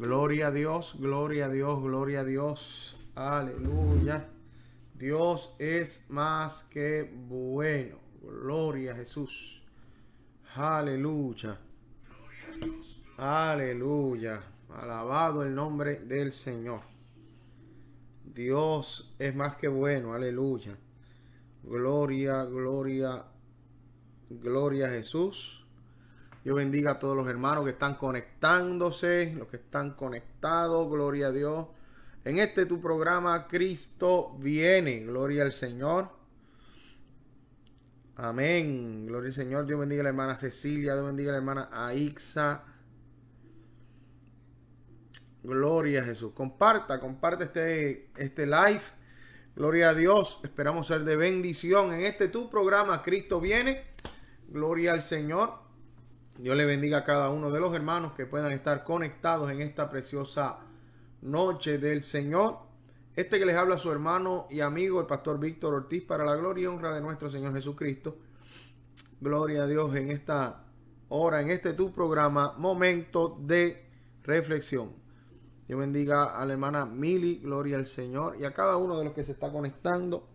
Gloria a Dios, gloria a Dios, gloria a Dios. Aleluya. Dios es más que bueno. Gloria a Jesús. Aleluya. Aleluya. Alabado el nombre del Señor. Dios es más que bueno. Aleluya. Gloria, gloria, gloria a Jesús. Dios bendiga a todos los hermanos que están conectándose, los que están conectados, gloria a Dios. En este tu programa, Cristo viene, gloria al Señor. Amén, gloria al Señor. Dios bendiga a la hermana Cecilia, Dios bendiga a la hermana Aixa. Gloria a Jesús. Comparta, comparte este, este live. Gloria a Dios. Esperamos ser de bendición en este tu programa, Cristo viene. Gloria al Señor. Dios le bendiga a cada uno de los hermanos que puedan estar conectados en esta preciosa noche del Señor. Este que les habla su hermano y amigo, el pastor Víctor Ortiz, para la gloria y honra de nuestro Señor Jesucristo. Gloria a Dios en esta hora, en este tu programa, momento de reflexión. Dios bendiga a la hermana Mili, gloria al Señor, y a cada uno de los que se está conectando.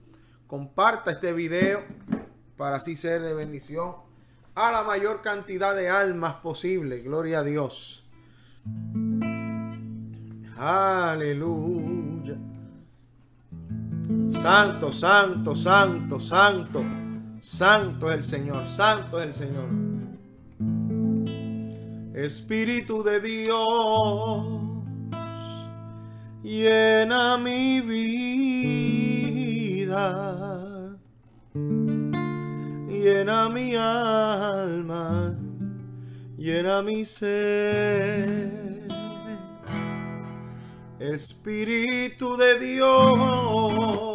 Comparta este video para así ser de bendición a la mayor cantidad de almas posible. Gloria a Dios. Aleluya. Santo, santo, santo, santo. Santo es el Señor, santo es el Señor. Espíritu de Dios, llena mi vida llena mi alma, llena mi ser. Espíritu de Dios,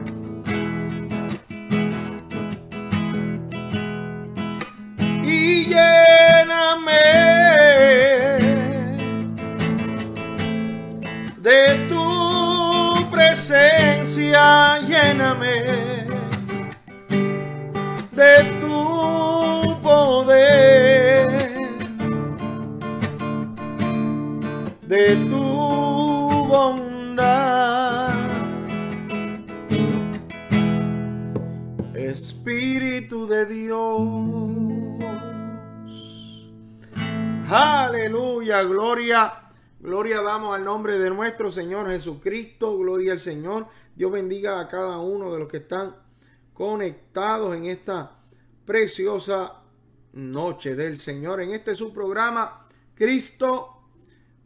Aleluya, gloria. Gloria damos al nombre de nuestro Señor Jesucristo. Gloria al Señor. Dios bendiga a cada uno de los que están conectados en esta preciosa noche del Señor. En este su programa, Cristo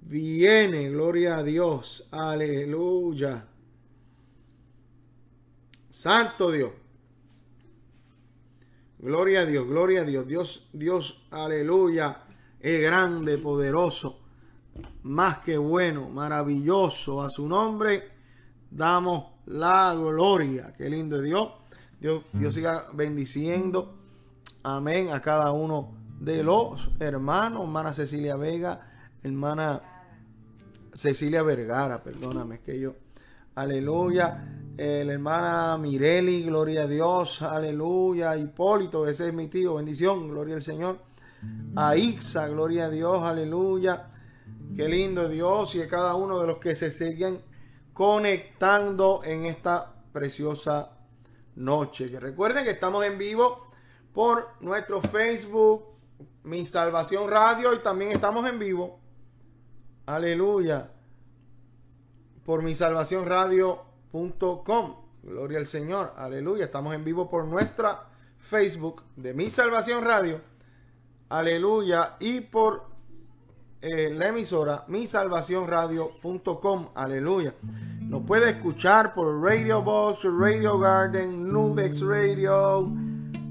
viene. Gloria a Dios. Aleluya. Santo Dios. Gloria a Dios, gloria a Dios. Dios, Dios, aleluya. Es grande, poderoso, más que bueno, maravilloso. A su nombre damos la gloria. Qué lindo Dios. Dios, Dios siga bendiciendo. Amén. A cada uno de los hermanos. Hermana Cecilia Vega. Hermana Cecilia Vergara. Perdóname, es que yo. Aleluya. la hermana Mireli. Gloria a Dios. Aleluya. Hipólito. Ese es mi tío. Bendición. Gloria al Señor. A Ixa. Gloria a Dios. Aleluya. Qué lindo Dios y a cada uno de los que se siguen conectando en esta preciosa noche. Que recuerden que estamos en vivo por nuestro Facebook, Mi Salvación Radio, y también estamos en vivo. Aleluya. Por mi salvación radio.com. Gloria al Señor. Aleluya. Estamos en vivo por nuestra Facebook de Mi Salvación Radio. Aleluya. Y por eh, la emisora misalvacionradio.com. Aleluya. Nos puede escuchar por Radio Box, Radio Garden, Nubex Radio,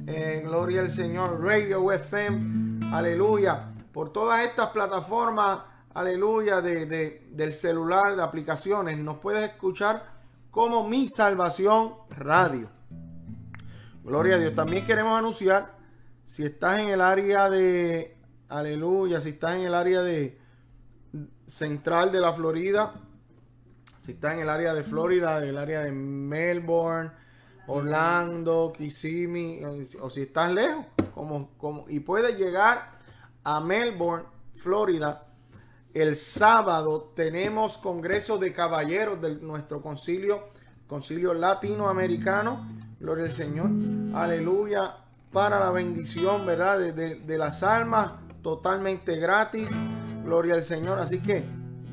eh, Gloria al Señor, Radio FM. Aleluya. Por todas estas plataformas, aleluya, de, del celular, de aplicaciones, nos puedes escuchar como Mi Salvación Radio. Gloria a Dios. También queremos anunciar, si estás en el área de Aleluya. Si estás en el área de central de la Florida, si estás en el área de Florida, el área de Melbourne, Orlando, Kissimmee, o, si estás lejos, como, como, y puedes llegar a Melbourne, Florida. El sábado tenemos congreso de caballeros de nuestro concilio, concilio latinoamericano. Gloria al Señor. Aleluya. Para la bendición, ¿verdad? de las almas totalmente gratis. Gloria al Señor. Así que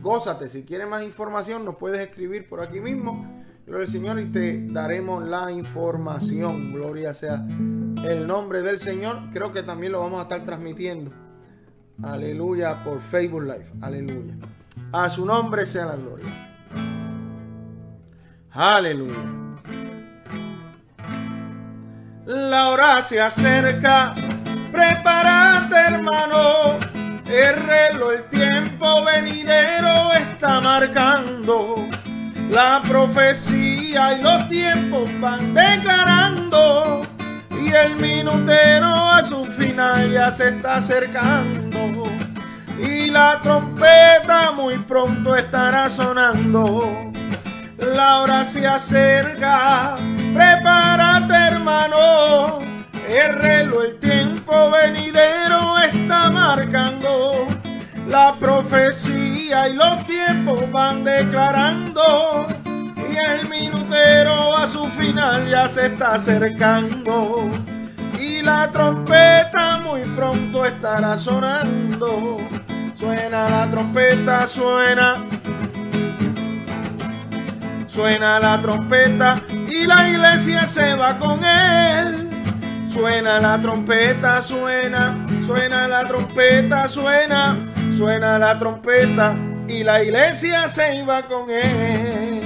gózate. Si quieres más información, nos puedes escribir por aquí mismo. Gloria al Señor y te daremos la información. Gloria sea el nombre del Señor. Creo que también lo vamos a estar transmitiendo. Aleluya por Facebook Live. Aleluya. A su nombre sea la gloria. Aleluya. La hora se acerca Prepárate hermano, el reloj, el tiempo venidero está marcando. La profecía y los tiempos van declarando. Y el minutero a su final ya se está acercando. Y la trompeta muy pronto estará sonando. La hora se acerca, prepárate hermano el reloj, el tiempo venidero está marcando. La profecía y los tiempos van declarando. Y el minutero a su final ya se está acercando. Y la trompeta muy pronto estará sonando. Suena la trompeta, suena. Suena la trompeta y la iglesia se va con él. Suena la trompeta, suena, suena la trompeta, suena, suena la trompeta y la iglesia se iba con él.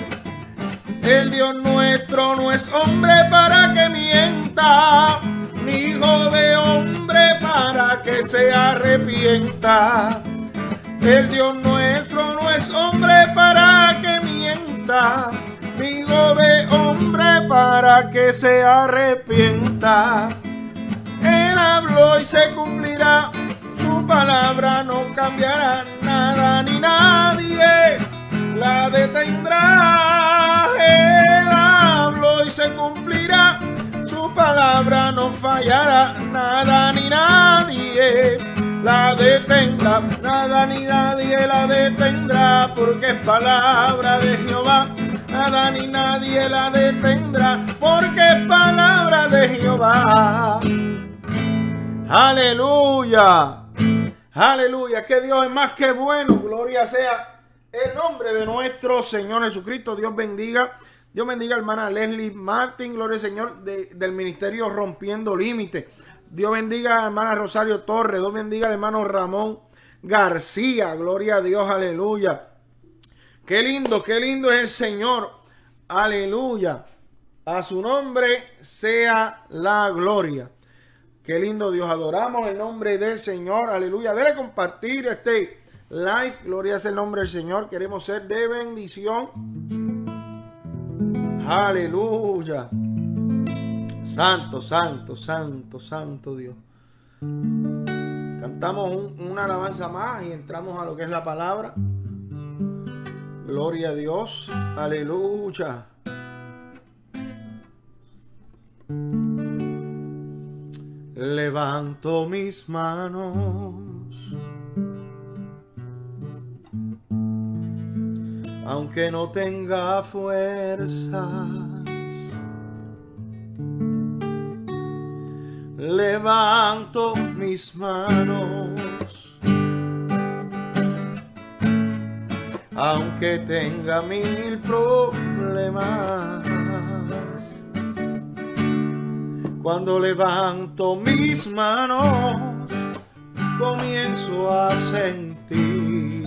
El Dios nuestro no es hombre para que mienta, ni hijo de hombre para que se arrepienta. El Dios nuestro no es hombre para que mienta Hijo de hombre para que se arrepienta. Él habló y se cumplirá, su palabra no cambiará nada ni nadie. La detendrá. Él habló y se cumplirá, su palabra no fallará nada ni nadie. La detendrá, nada ni nadie la detendrá, porque es palabra de Jehová nada ni nadie la detendrá, porque es palabra de Jehová. Aleluya. Aleluya, que Dios es más que bueno. Gloria sea el nombre de nuestro Señor Jesucristo. Dios bendiga. Dios bendiga, hermana Leslie Martin. Gloria al Señor del ministerio Rompiendo Límites. Dios bendiga, hermana Rosario Torres. Dios bendiga, hermano Ramón García. Gloria a Dios, aleluya. Qué lindo, qué lindo es el Señor. Aleluya. A su nombre sea la gloria. Qué lindo Dios. Adoramos el nombre del Señor. Aleluya. Debe compartir este live. Gloria es el nombre del Señor. Queremos ser de bendición. Aleluya. Santo, santo, santo, santo Dios. Cantamos una alabanza más y entramos a lo que es la palabra. Gloria a Dios. Aleluya. Levanto mis manos. Aunque no tenga fuerzas. Levanto mis manos. Aunque tenga mil problemas. Cuando levanto mis manos, comienzo a sentir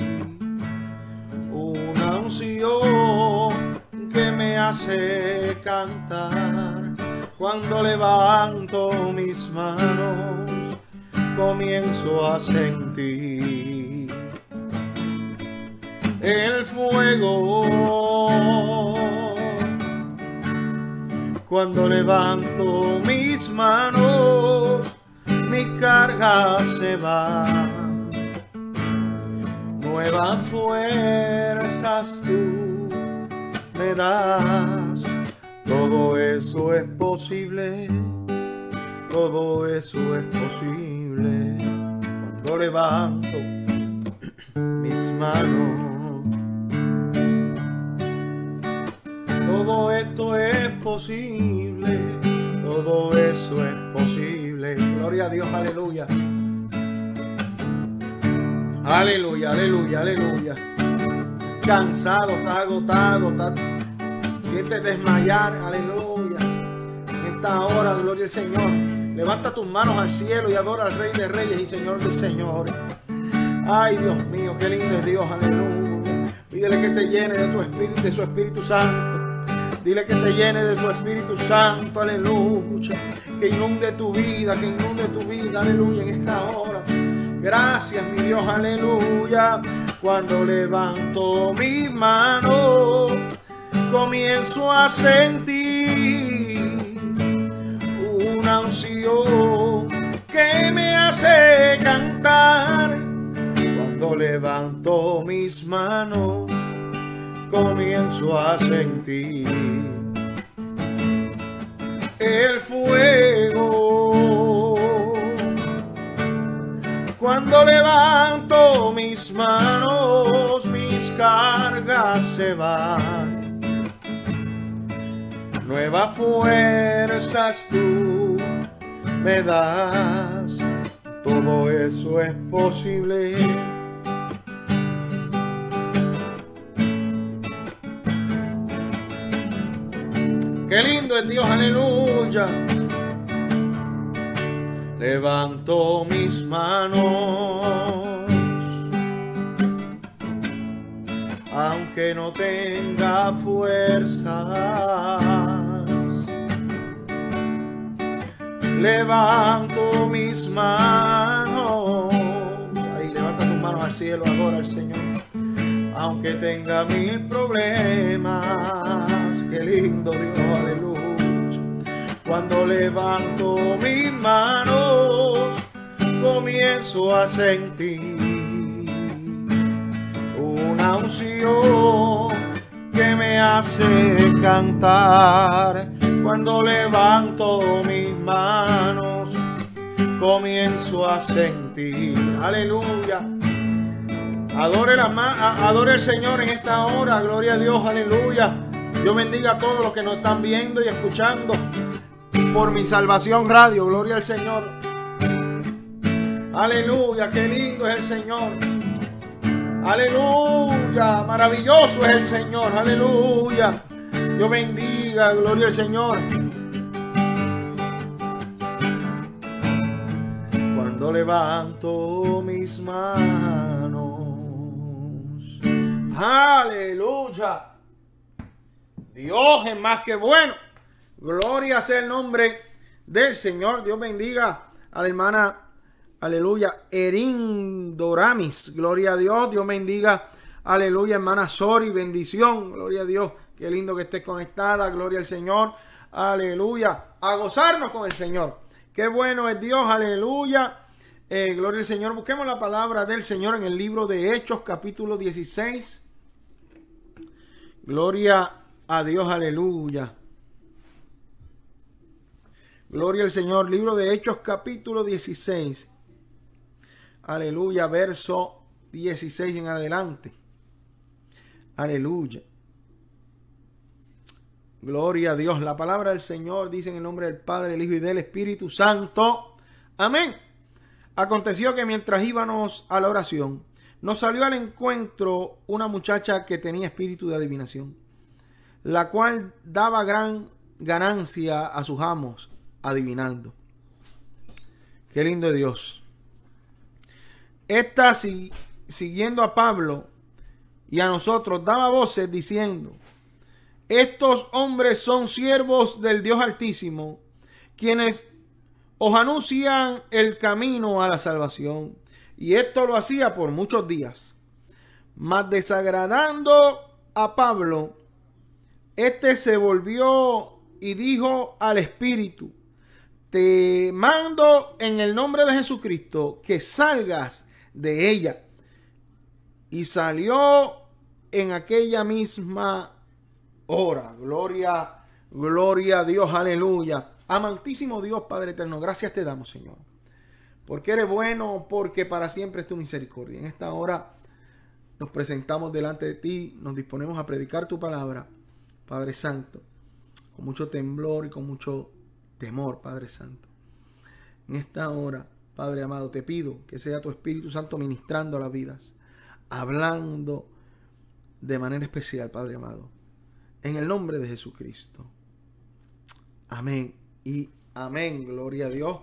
una unción que me hace cantar. Cuando levanto mis manos, comienzo a sentir el fuego cuando levanto mis manos, mi carga se va. Nuevas fuerzas tú me das. Todo eso es posible. Todo eso es posible. Cuando levanto mis manos. Todo esto es posible, todo eso es posible. Gloria a Dios, aleluya. Aleluya, aleluya, aleluya. Cansado, estás agotado, estás, sientes desmayar, aleluya. En esta hora, gloria al Señor. Levanta tus manos al cielo y adora al Rey de Reyes y Señor de Señores. Ay, Dios mío, qué lindo es Dios, aleluya. Pídele que te llene de tu espíritu, de su Espíritu Santo. Dile que te llene de su Espíritu Santo, aleluya. Que inunde tu vida, que inunde tu vida, aleluya, en esta hora. Gracias, mi Dios, aleluya. Cuando levanto mis manos, comienzo a sentir una unción que me hace cantar. Cuando levanto mis manos, comienzo a sentir el fuego. Cuando levanto mis manos, mis cargas se van. Nuevas fuerzas tú me das. Todo eso es posible Qué lindo es Dios, aleluya. Levanto mis manos, aunque no tenga fuerzas. Levanto mis manos. Ahí levanta tus manos al cielo, adora al Señor. Aunque tenga mil problemas qué lindo Dios, aleluya. Cuando levanto mis manos, comienzo a sentir una unción que me hace cantar. Cuando levanto mis manos, comienzo a sentir, aleluya. Adore, la, adore al Señor en esta hora, gloria a Dios, aleluya. Dios bendiga a todos los que nos están viendo y escuchando por mi salvación radio. Gloria al Señor. Aleluya, qué lindo es el Señor. Aleluya, maravilloso es el Señor. Aleluya. Dios bendiga, gloria al Señor. Cuando levanto mis manos. Aleluya. Dios es más que bueno. Gloria sea el nombre del Señor. Dios bendiga a la hermana, aleluya, Erin Doramis. Gloria a Dios. Dios bendiga, aleluya, hermana Sori. Bendición. Gloria a Dios. Qué lindo que estés conectada. Gloria al Señor. Aleluya. A gozarnos con el Señor. Qué bueno es Dios. Aleluya. Eh, gloria al Señor. Busquemos la palabra del Señor en el libro de Hechos, capítulo 16. Gloria a Dios. Aleluya. Gloria al Señor. Libro de Hechos, capítulo 16. Aleluya. Verso 16 en adelante. Aleluya. Gloria a Dios. La palabra del Señor dice en el nombre del Padre, el Hijo y del Espíritu Santo. Amén. Aconteció que mientras íbamos a la oración, nos salió al encuentro una muchacha que tenía espíritu de adivinación, la cual daba gran ganancia a sus amos adivinando. Qué lindo Dios. Esta, siguiendo a Pablo y a nosotros, daba voces diciendo, estos hombres son siervos del Dios Altísimo, quienes os anuncian el camino a la salvación. Y esto lo hacía por muchos días. Mas desagradando a Pablo, este se volvió y dijo al Espíritu, te mando en el nombre de Jesucristo que salgas de ella. Y salió en aquella misma hora. Gloria, gloria a Dios, aleluya. Amantísimo Dios, Padre eterno, gracias te damos, Señor. Porque eres bueno, porque para siempre es tu misericordia. En esta hora nos presentamos delante de ti, nos disponemos a predicar tu palabra, Padre Santo, con mucho temblor y con mucho temor, Padre Santo. En esta hora, Padre amado, te pido que sea tu Espíritu Santo ministrando las vidas, hablando de manera especial, Padre amado, en el nombre de Jesucristo. Amén y amén. Gloria a Dios.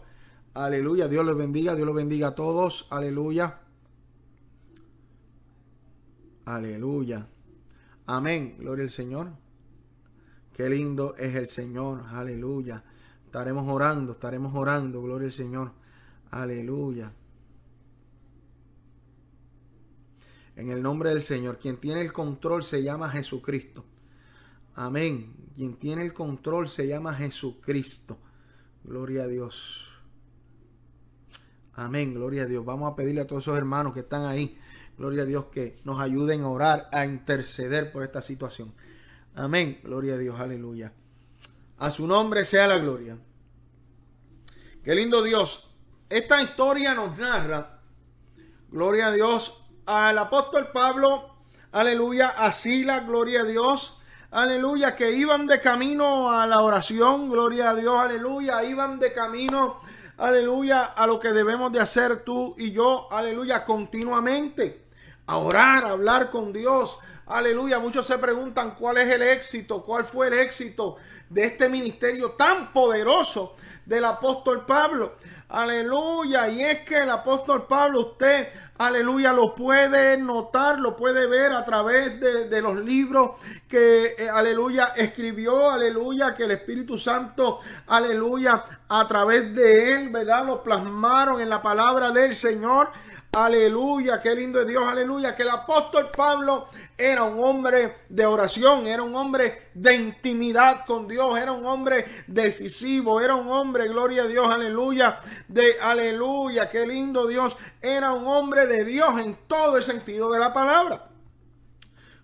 Aleluya. Dios los bendiga. Dios los bendiga a todos. Aleluya. Aleluya. Amén. Gloria al Señor. Qué lindo es el Señor. Aleluya. Estaremos orando, estaremos orando, gloria al Señor. Aleluya. En el nombre del Señor, quien tiene el control se llama Jesucristo. Amén. Quien tiene el control se llama Jesucristo. Gloria a Dios. Amén, gloria a Dios. Vamos a pedirle a todos esos hermanos que están ahí, gloria a Dios, que nos ayuden a orar, a interceder por esta situación. Amén, gloria a Dios, aleluya. A su nombre sea la gloria. Qué lindo Dios. Esta historia nos narra, gloria a Dios, al apóstol Pablo, aleluya, a Sila, gloria a Dios, aleluya, que iban de camino a la oración, gloria a Dios, aleluya, iban de camino, aleluya, a lo que debemos de hacer tú y yo, aleluya, continuamente, a orar, a hablar con Dios, aleluya. Muchos se preguntan cuál es el éxito, cuál fue el éxito de este ministerio tan poderoso del apóstol Pablo. Aleluya. Y es que el apóstol Pablo, usted, aleluya, lo puede notar, lo puede ver a través de, los libros que, eh, aleluya, escribió, aleluya, que el Espíritu Santo, aleluya, a través de él, ¿verdad? Lo plasmaron en la palabra del Señor. Aleluya, qué lindo es Dios, aleluya. Que el apóstol Pablo era un hombre de oración, era un hombre de intimidad con Dios, era un hombre decisivo, era un hombre, gloria a Dios, aleluya, de aleluya, qué lindo Dios. Era un hombre de Dios en todo el sentido de la palabra.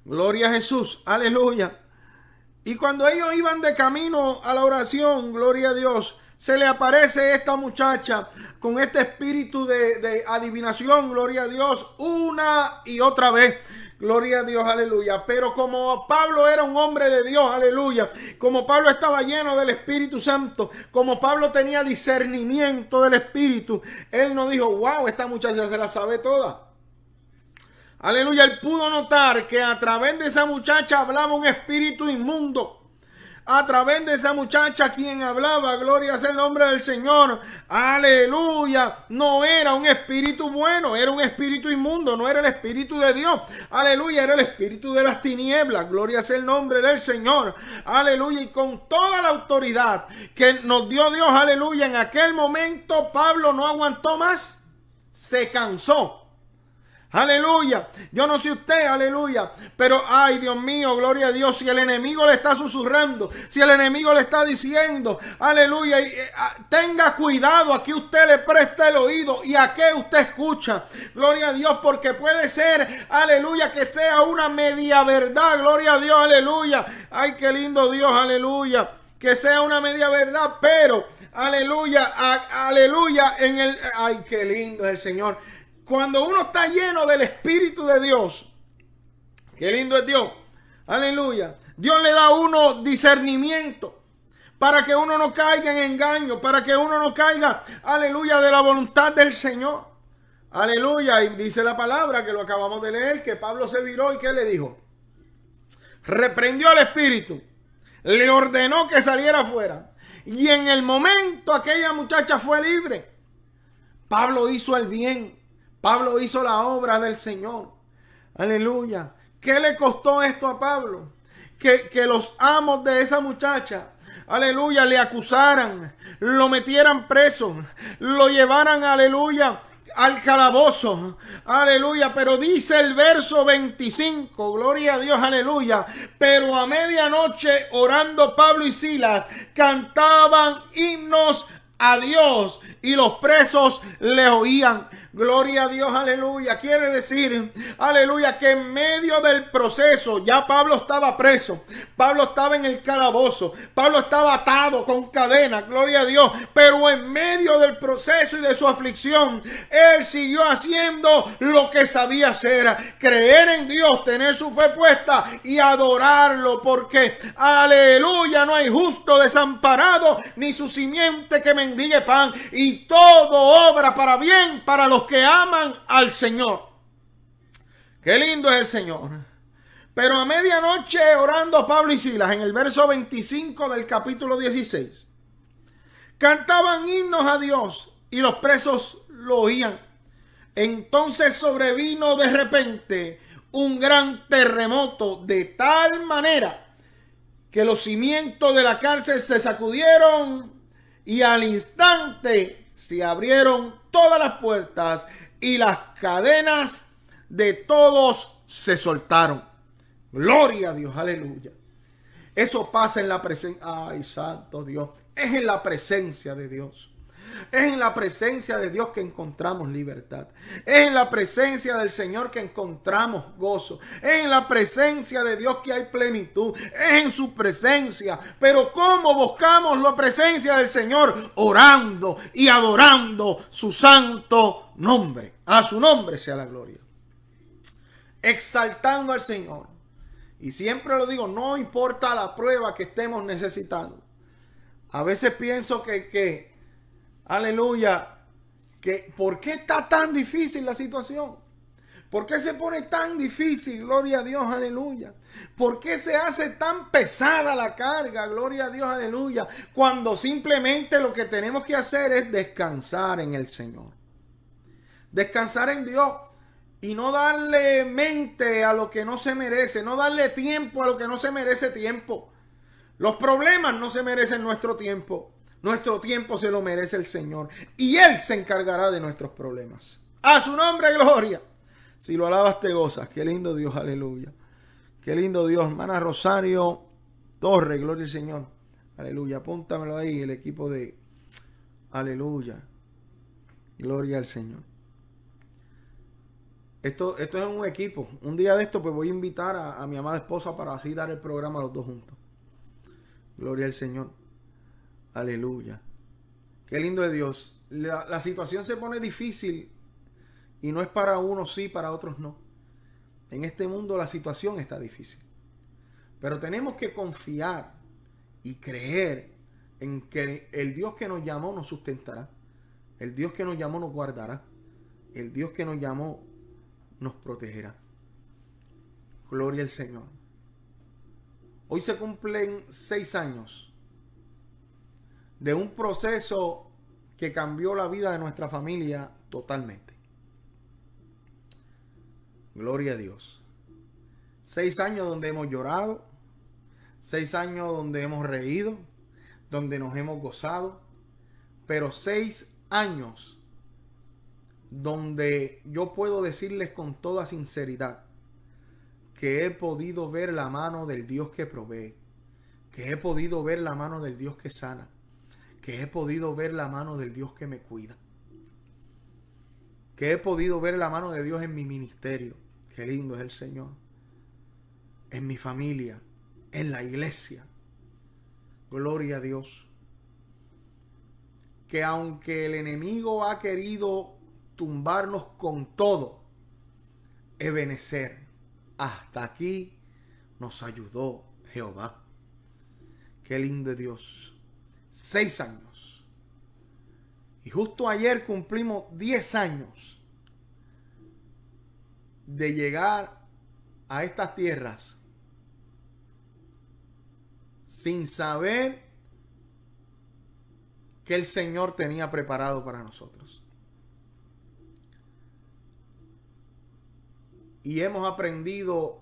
Gloria a Jesús, aleluya. Y cuando ellos iban de camino a la oración, gloria a Dios, se le aparece esta muchacha con este espíritu de, adivinación, gloria a Dios, una y otra vez. Gloria a Dios, aleluya. Pero como Pablo era un hombre de Dios, aleluya. Como Pablo estaba lleno del Espíritu Santo. Como Pablo tenía discernimiento del Espíritu. Él no dijo, wow, esta muchacha se la sabe toda. Aleluya. Él pudo notar que a través de esa muchacha hablaba un espíritu inmundo a través de esa muchacha quien hablaba, gloria sea el nombre del Señor, aleluya, no era un espíritu bueno, era un espíritu inmundo, no era el espíritu de Dios, aleluya, era el espíritu de las tinieblas, gloria sea el nombre del Señor, aleluya, y con toda la autoridad que nos dio Dios, aleluya, en aquel momento Pablo no aguantó más, se cansó. Aleluya. Yo no sé usted, aleluya. Pero, ay, Dios mío, gloria a Dios. Si el enemigo le está susurrando, si el enemigo le está diciendo, aleluya, eh, ah, tenga cuidado a que usted le preste el oído y a qué usted escucha. Gloria a Dios, porque puede ser, aleluya, que sea una media verdad. Gloria a Dios, aleluya. Ay, qué lindo Dios, aleluya. Que sea una media verdad, pero, aleluya, aleluya, en el, ay, qué lindo es el Señor cuando uno está lleno del Espíritu de Dios, qué lindo es Dios, aleluya, Dios le da a uno discernimiento para que uno no caiga en engaño, para que uno no caiga, aleluya, de la voluntad del Señor. Aleluya, y dice la palabra que lo acabamos de leer, que Pablo se viró y que le dijo, reprendió al Espíritu, le ordenó que saliera afuera. Y en el momento aquella muchacha fue libre. Pablo hizo el bien Pablo hizo la obra del Señor. Aleluya. ¿Qué le costó esto a Pablo? Que, que, los amos de esa muchacha, aleluya, le acusaran, lo metieran preso, lo llevaran, aleluya, al calabozo. Aleluya. Pero dice el verso 25. Gloria a Dios. Aleluya. Pero a medianoche orando Pablo y Silas cantaban himnos a Dios y los presos le oían. Gloria a Dios, aleluya. Quiere decir, aleluya, que en medio del proceso ya Pablo estaba preso. Pablo estaba en el calabozo. Pablo estaba atado con cadenas. Gloria a Dios. Pero en medio del proceso y de su aflicción, él siguió haciendo lo que sabía hacer. Creer en Dios, tener su fe puesta y adorarlo. Porque, aleluya, no hay justo desamparado ni su simiente que mendigue pan. Y todo obra para bien para los que aman al Señor. Qué lindo es el Señor. Pero a medianoche orando Pablo y Silas en el verso 25 del capítulo 16, cantaban himnos a Dios y los presos lo oían. Entonces sobrevino de repente un gran terremoto de tal manera que los cimientos de la cárcel se sacudieron y al instante se abrieron todas las puertas y las cadenas de todos se soltaron. Gloria a Dios, aleluya. Eso pasa en la presencia. Ay, santo Dios. Es en la presencia de Dios. Es en la presencia de Dios que encontramos libertad. Es en la presencia del Señor que encontramos gozo. Es en la presencia de Dios que hay plenitud. Es en su presencia. Pero ¿cómo buscamos la presencia del Señor? Orando y adorando su santo nombre. A su nombre sea la gloria. Exaltando al Señor. Y siempre lo digo, no importa la prueba que estemos necesitando. A veces pienso que, que aleluya, que ¿por qué está tan difícil la situación? ¿Por qué se pone tan difícil? Gloria a Dios, aleluya. ¿Por qué se hace tan pesada la carga? Gloria a Dios, aleluya. Cuando simplemente lo que tenemos que hacer es descansar en el Señor. Descansar en Dios y no darle mente a lo que no se merece, no darle tiempo a lo que no se merece tiempo. Los problemas no se merecen nuestro tiempo. Nuestro tiempo se lo merece el Señor. Y Él se encargará de nuestros problemas. A su nombre, gloria. Si lo alabas, te gozas. Qué lindo Dios, aleluya. Qué lindo Dios. Hermana Rosario Torre, gloria al Señor. Aleluya. Apúntamelo ahí, el equipo de. Aleluya. Gloria al Señor. Esto, esto es un equipo. Un día de esto, pues voy a invitar a, a mi amada esposa para así dar el programa a los dos juntos. Gloria al Señor. Aleluya. Qué lindo es Dios. La, situación se pone difícil y no es para unos sí, para otros no. En este mundo la situación está difícil. Pero tenemos que confiar y creer en que el Dios que nos llamó nos sustentará. El Dios que nos llamó nos guardará. El Dios que nos llamó nos protegerá. Gloria al Señor. Hoy se cumplen seis años de un proceso que cambió la vida de nuestra familia totalmente. Gloria a Dios. Seis años donde hemos llorado, seis años donde hemos reído, donde nos hemos gozado, pero seis años donde yo puedo decirles con toda sinceridad que he podido ver la mano del Dios que provee, que he podido ver la mano del Dios que sana, que he podido ver la mano del Dios que me cuida, que he podido ver la mano de Dios en mi ministerio, qué lindo es el Señor, en mi familia, en la iglesia. Gloria a Dios. Que aunque el enemigo ha querido tumbarnos con todo, Ebenecer, hasta aquí nos ayudó Jehová. Qué lindo Dios. Seis años. Y justo ayer cumplimos diez años de llegar a estas tierras sin saber que el Señor tenía preparado para nosotros. Y hemos aprendido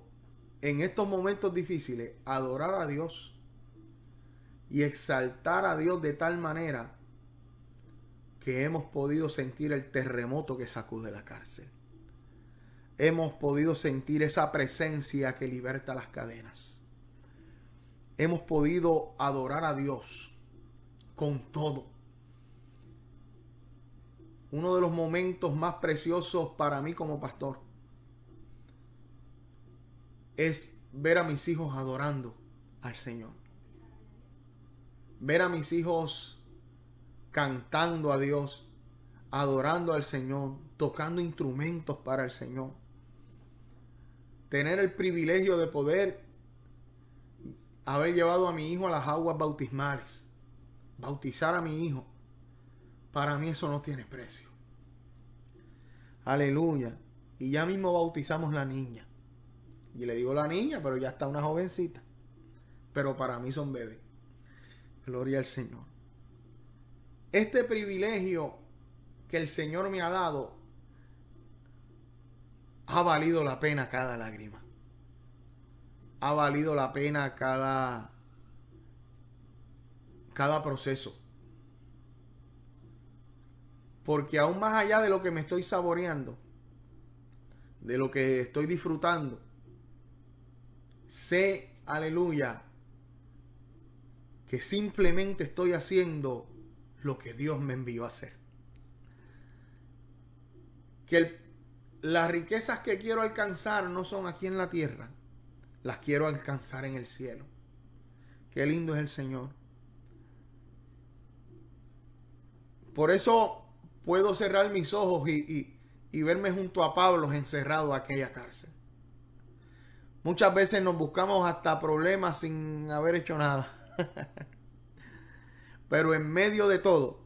en estos momentos difíciles a adorar a Dios y exaltar a Dios de tal manera que hemos podido sentir el terremoto que sacude la cárcel. Hemos podido sentir esa presencia que liberta las cadenas hemos podido adorar a Dios con todo. Uno de los momentos más preciosos para mí como pastor es ver a mis hijos adorando al Señor. Ver a mis hijos cantando a Dios, adorando al Señor, tocando instrumentos para el Señor. Tener el privilegio de poder haber llevado a mi hijo a las aguas bautismales, bautizar a mi hijo, para mí eso no tiene precio. Aleluya. Y ya mismo bautizamos la niña. Y le digo la niña, pero ya está una jovencita. Pero para mí son bebés. Gloria al Señor. Este privilegio que el Señor me ha dado ha valido la pena cada lágrima ha valido la pena cada, cada proceso. Porque aún más allá de lo que me estoy saboreando, de lo que estoy disfrutando, sé, aleluya, que simplemente estoy haciendo lo que Dios me envió a hacer. Que las riquezas que quiero alcanzar no son aquí en la tierra, las quiero alcanzar en el cielo. Qué lindo es el Señor. Por eso puedo cerrar mis ojos y, verme junto a Pablo encerrado en aquella cárcel. Muchas veces nos buscamos hasta problemas sin haber hecho nada. Pero en medio de todo,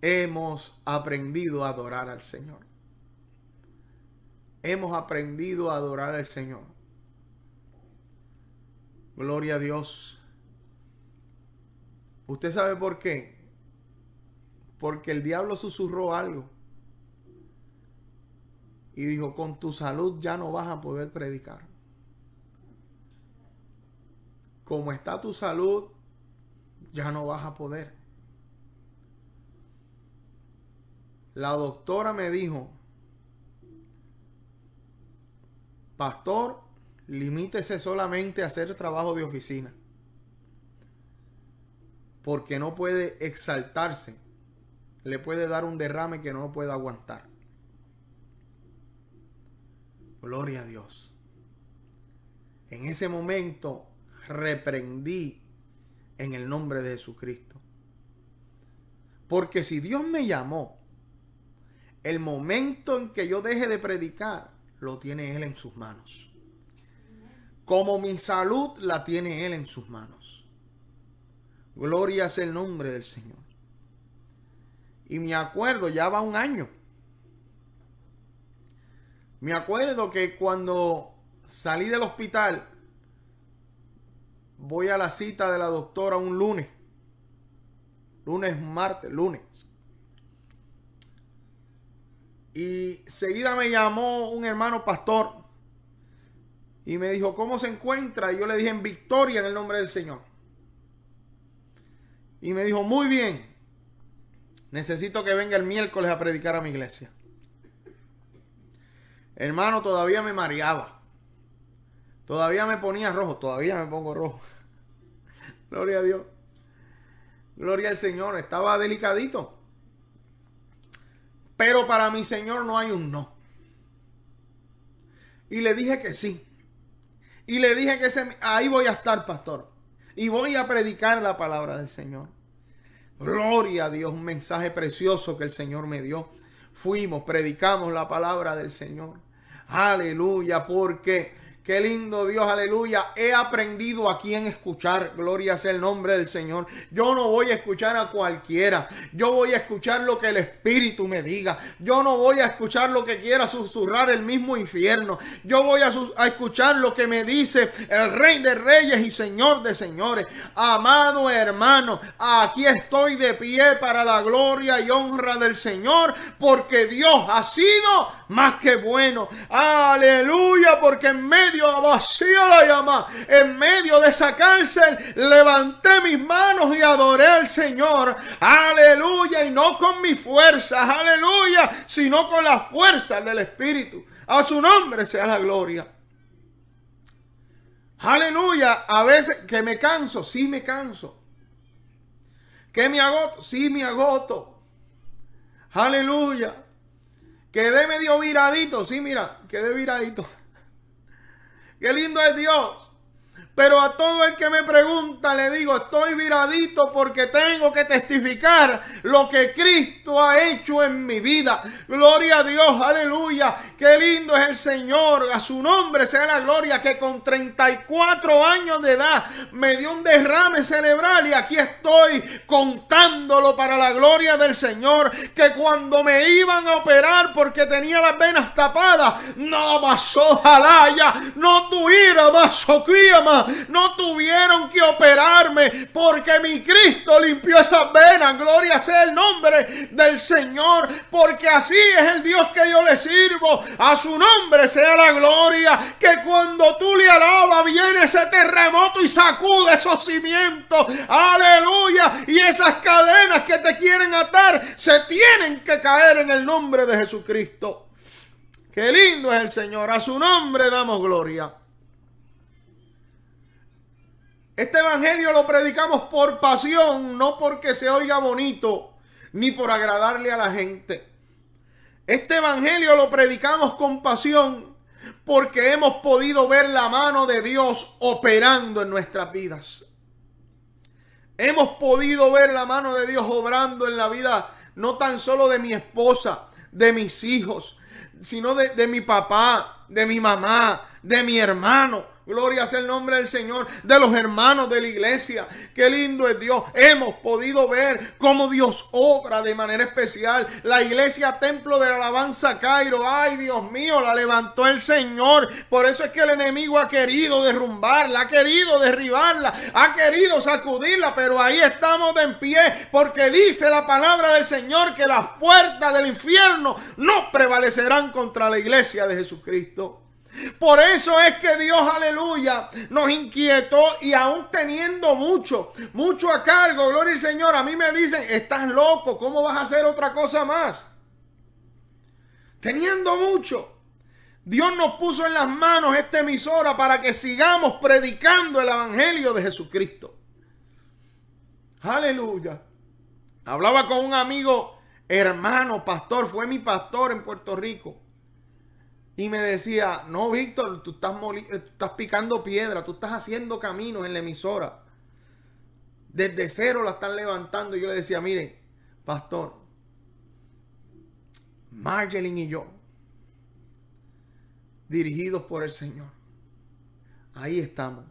hemos aprendido a adorar al Señor. Hemos aprendido a adorar al Señor. Gloria a Dios. ¿Usted sabe por qué? Porque el diablo susurró algo. Y dijo, con tu salud ya no vas a poder predicar. Como está tu salud, ya no vas a poder. La doctora me dijo, pastor, limítese solamente a hacer trabajo de oficina. Porque no puede exaltarse. Le puede dar un derrame que no puede aguantar. Gloria a Dios. En ese momento reprendí en el nombre de Jesucristo. Porque si Dios me llamó, el momento en que yo deje de predicar, lo tiene Él en sus manos como mi salud la tiene Él en sus manos. Gloria es el nombre del Señor. Y me acuerdo, ya va un año. Me acuerdo que cuando salí del hospital, voy a la cita de la doctora un lunes. Lunes, martes, lunes. Y seguida me llamó un hermano pastor y me dijo, ¿cómo se encuentra? Y yo le dije, en victoria en el nombre del Señor. Y me dijo, muy bien, necesito que venga el miércoles a predicar a mi iglesia. Hermano, todavía me mareaba. Todavía me ponía rojo, todavía me pongo rojo. Gloria a Dios. Gloria al Señor, estaba delicadito. Pero para mi Señor no hay un no. Y le dije que sí. Y le dije que ahí voy a estar, pastor. Y voy a predicar la palabra del Señor. Gloria a Dios, un mensaje precioso que el Señor me dio. Fuimos, predicamos la palabra del Señor. Aleluya, porque Qué lindo Dios, aleluya. He aprendido a quién escuchar. Gloria sea el nombre del Señor. Yo no voy a escuchar a cualquiera. Yo voy a escuchar lo que el Espíritu me diga. Yo no voy a escuchar lo que quiera susurrar el mismo infierno. Yo voy a, a escuchar lo que me dice el Rey de Reyes y Señor de Señores. Amado hermano, aquí estoy de pie para la gloria y honra del Señor. Porque Dios ha sido más que bueno. Aleluya, porque en medio la llama. En medio de esa cárcel levanté mis manos y adoré al Señor. Aleluya. Y no con mis fuerzas, aleluya, sino con la fuerza del Espíritu. A su nombre sea la gloria. Aleluya. A veces que me canso, sí me canso. Que me agoto, sí me agoto. Aleluya. Quedé medio viradito, sí, mira, quedé viradito. Qué lindo es Dios. Pero a todo el que me pregunta le digo, estoy viradito porque tengo que testificar lo que Cristo ha hecho en mi vida. Gloria a Dios, aleluya. Qué lindo es el Señor. A su nombre sea la gloria que con 34 años de edad me dio un derrame cerebral y aquí estoy contándolo para la gloria del Señor. Que cuando me iban a operar porque tenía las venas tapadas, no más ojalá ya, no tuviera más más no tuvieron que operarme porque mi Cristo limpió esas venas. Gloria sea el nombre del Señor, porque así es el Dios que yo le sirvo. A su nombre sea la gloria, que cuando tú le alabas viene ese terremoto y sacude esos cimientos. Aleluya. Y esas cadenas que te quieren atar se tienen que caer en el nombre de Jesucristo. Qué lindo es el Señor. A su nombre damos gloria. Este evangelio lo predicamos por pasión, no porque se oiga bonito, ni por agradarle a la gente. Este evangelio lo predicamos con pasión porque hemos podido ver la mano de Dios operando en nuestras vidas. Hemos podido ver la mano de Dios obrando en la vida no tan solo de mi esposa, de mis hijos, sino de, de mi papá, de mi mamá, de mi hermano, Gloria sea el nombre del Señor, de los hermanos de la iglesia. Qué lindo es Dios. Hemos podido ver cómo Dios obra de manera especial. La iglesia Templo de la Alabanza Cairo. Ay, Dios mío, la levantó el Señor. Por eso es que el enemigo ha querido derrumbarla, ha querido derribarla, ha querido sacudirla. Pero ahí estamos de en pie. Porque dice la palabra del Señor que las puertas del infierno no prevalecerán contra la iglesia de Jesucristo. Por eso es que Dios, aleluya, nos inquietó y aún teniendo mucho, mucho a cargo, gloria al Señor, a mí me dicen, estás loco, ¿cómo vas a hacer otra cosa más? Teniendo mucho. Dios nos puso en las manos esta emisora para que sigamos predicando el Evangelio de Jesucristo. Aleluya. Hablaba con un amigo, hermano, pastor, fue mi pastor en Puerto Rico. Y me decía, no, Víctor, tú estás, estás picando piedra, tú estás haciendo caminos en la emisora. Desde cero la están levantando. Y yo le decía, mire, pastor, Marjeline y yo, dirigidos por el Señor, ahí estamos,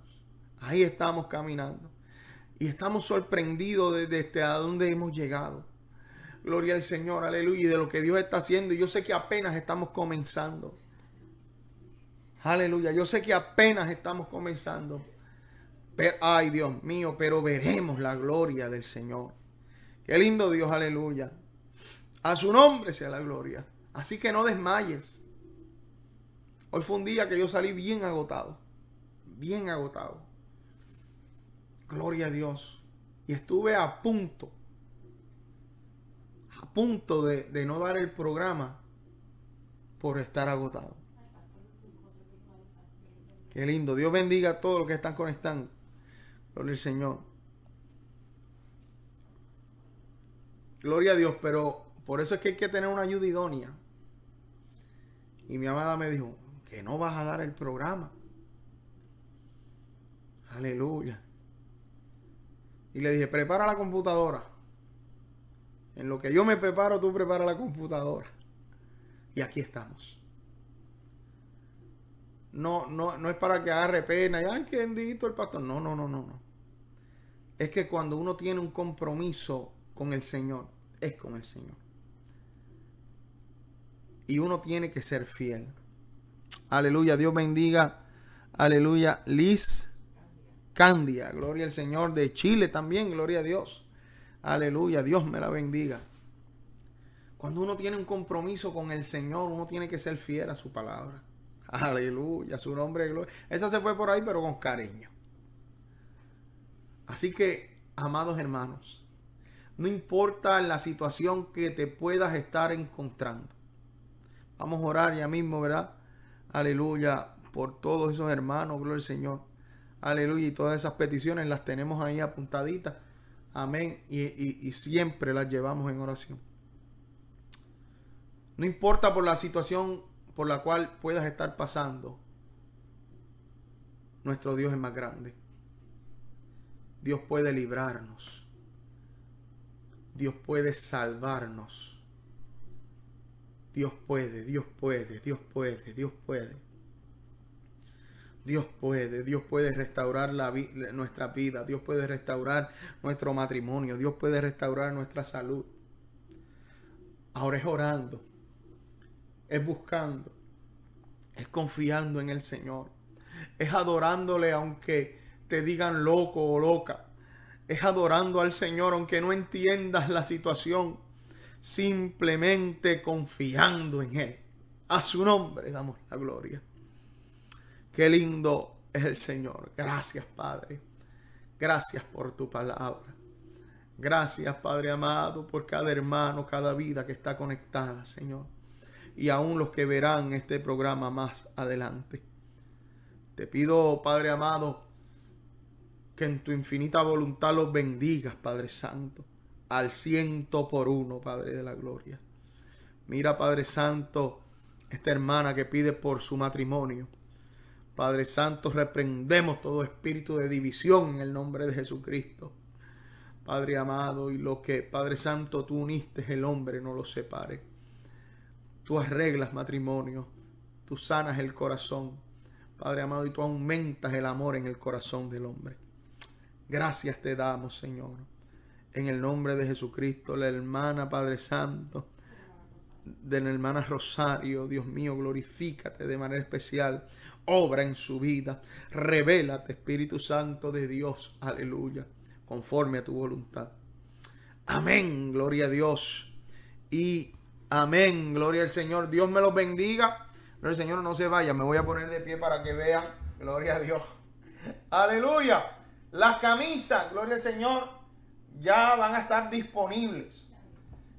ahí estamos caminando. Y estamos sorprendidos desde este, a dónde hemos llegado. Gloria al Señor, aleluya, y de lo que Dios está haciendo. Y yo sé que apenas estamos comenzando. Aleluya. Yo sé que apenas estamos comenzando. Pero, ay, Dios mío, pero veremos la gloria del Señor. Qué lindo Dios, aleluya. A su nombre sea la gloria. Así que no desmayes. Hoy fue un día que yo salí bien agotado. Bien agotado. Gloria a Dios. Y estuve a punto. A punto de, de no dar el programa por estar agotado. Qué lindo. Dios bendiga a todos los que están conectando. Gloria al Señor. Gloria a Dios, pero por eso es que hay que tener una ayuda idónea. Y mi amada me dijo, que no vas a dar el programa. Aleluya. Y le dije, prepara la computadora. En lo que yo me preparo, tú prepara la computadora. Y aquí estamos. No, no, no es para que agarre pena y ay, qué bendito el pastor. No, no, no, no, no. Es que cuando uno tiene un compromiso con el Señor, es con el Señor. Y uno tiene que ser fiel. Aleluya, Dios bendiga. Aleluya, Liz Candia, gloria al Señor de Chile también, gloria a Dios. Aleluya, Dios me la bendiga. Cuando uno tiene un compromiso con el Señor, uno tiene que ser fiel a su palabra. Aleluya, su nombre es gloria. Esa se fue por ahí, pero con cariño. Así que, amados hermanos, no importa la situación que te puedas estar encontrando. Vamos a orar ya mismo, ¿verdad? Aleluya, por todos esos hermanos, gloria al Señor. Aleluya, y todas esas peticiones las tenemos ahí apuntaditas. Amén. Y, y siempre las llevamos en oración. No importa por la situación por la cual puedas estar pasando, nuestro Dios es más grande. Dios puede librarnos. Dios puede salvarnos. Dios puede, Dios puede, Dios puede, Dios puede. Dios puede, Dios puede restaurar la nuestra vida, Dios puede restaurar nuestro matrimonio, Dios puede restaurar nuestra salud. Ahora es orando, es buscando, es confiando en el Señor, es adorándole aunque te digan loco o loca, es adorando al Señor aunque no entiendas la situación, simplemente confiando en Él. A su nombre damos la gloria. Qué lindo es el Señor. Gracias, Padre. Gracias por tu palabra. Gracias, Padre amado, por cada hermano, cada vida que está conectada, Señor. Y aún los que verán este programa más adelante. Te pido, Padre amado, que en tu infinita voluntad los bendigas, Padre Santo, al ciento por uno, Padre de la Gloria. Mira, Padre Santo, esta hermana que pide por su matrimonio. Padre Santo, reprendemos todo espíritu de división en el nombre de Jesucristo. Padre amado, y lo que, Padre Santo, tú uniste el hombre, no lo separe. Tú arreglas matrimonio, tú sanas el corazón, Padre amado, y tú aumentas el amor en el corazón del hombre. Gracias te damos, Señor. En el nombre de Jesucristo, la hermana, Padre Santo, de la hermana Rosario, Dios mío, glorifícate de manera especial obra en su vida. Revélate, Espíritu Santo de Dios. Aleluya. Conforme a tu voluntad. Amén. Gloria a Dios. Y amén. Gloria al Señor. Dios me los bendiga. Pero el Señor no se vaya. Me voy a poner de pie para que vean. Gloria a Dios. Aleluya. Las camisas, gloria al Señor, ya van a estar disponibles.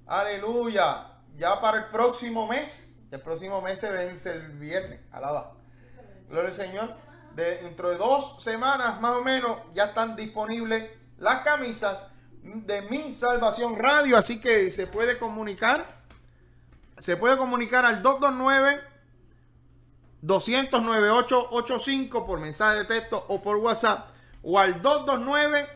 Aleluya. Ya para el próximo mes. El próximo mes se vence el viernes. Alaba. Gloria al Señor. dentro de dos semanas más o menos ya están disponibles las camisas de Mi Salvación Radio. Así que se puede comunicar. Se puede comunicar al 229 209 885 por mensaje de texto o por WhatsApp. O al 229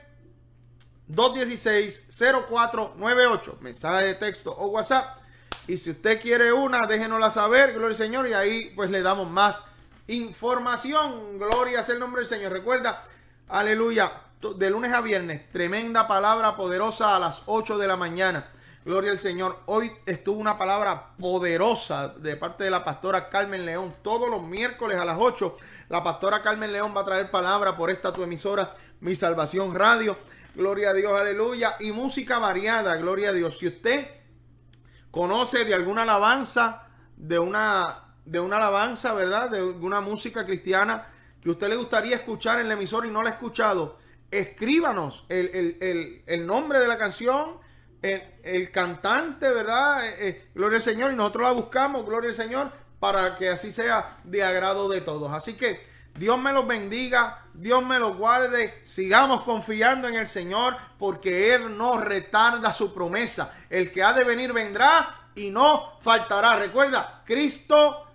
216 0498. Mensaje de texto o WhatsApp. Y si usted quiere una, déjenosla saber, gloria al Señor, y ahí pues le damos más información. Gloria es el nombre del Señor. Recuerda, aleluya, de lunes a viernes, tremenda palabra poderosa a las 8 de la mañana. Gloria al Señor. Hoy estuvo una palabra poderosa de parte de la pastora Carmen León. Todos los miércoles a las 8, la pastora Carmen León va a traer palabra por esta tu emisora, Mi Salvación Radio. Gloria a Dios, aleluya. Y música variada, gloria a Dios. Si usted conoce de alguna alabanza, de una de una alabanza, ¿verdad? De una música cristiana que usted le gustaría escuchar en la emisora y no la ha escuchado, escríbanos el, nombre de la canción, el, cantante, ¿verdad? Eh, eh, gloria al Señor, y nosotros la buscamos, gloria al Señor, para que así sea de agrado de todos. Así que Dios me los bendiga, Dios me los guarde. Sigamos confiando en el Señor porque Él no retarda su promesa. El que ha de venir vendrá y no faltará. Recuerda, Cristo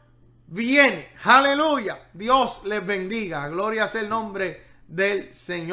viene. Aleluya. Dios les bendiga. Gloria sea el nombre del Señor.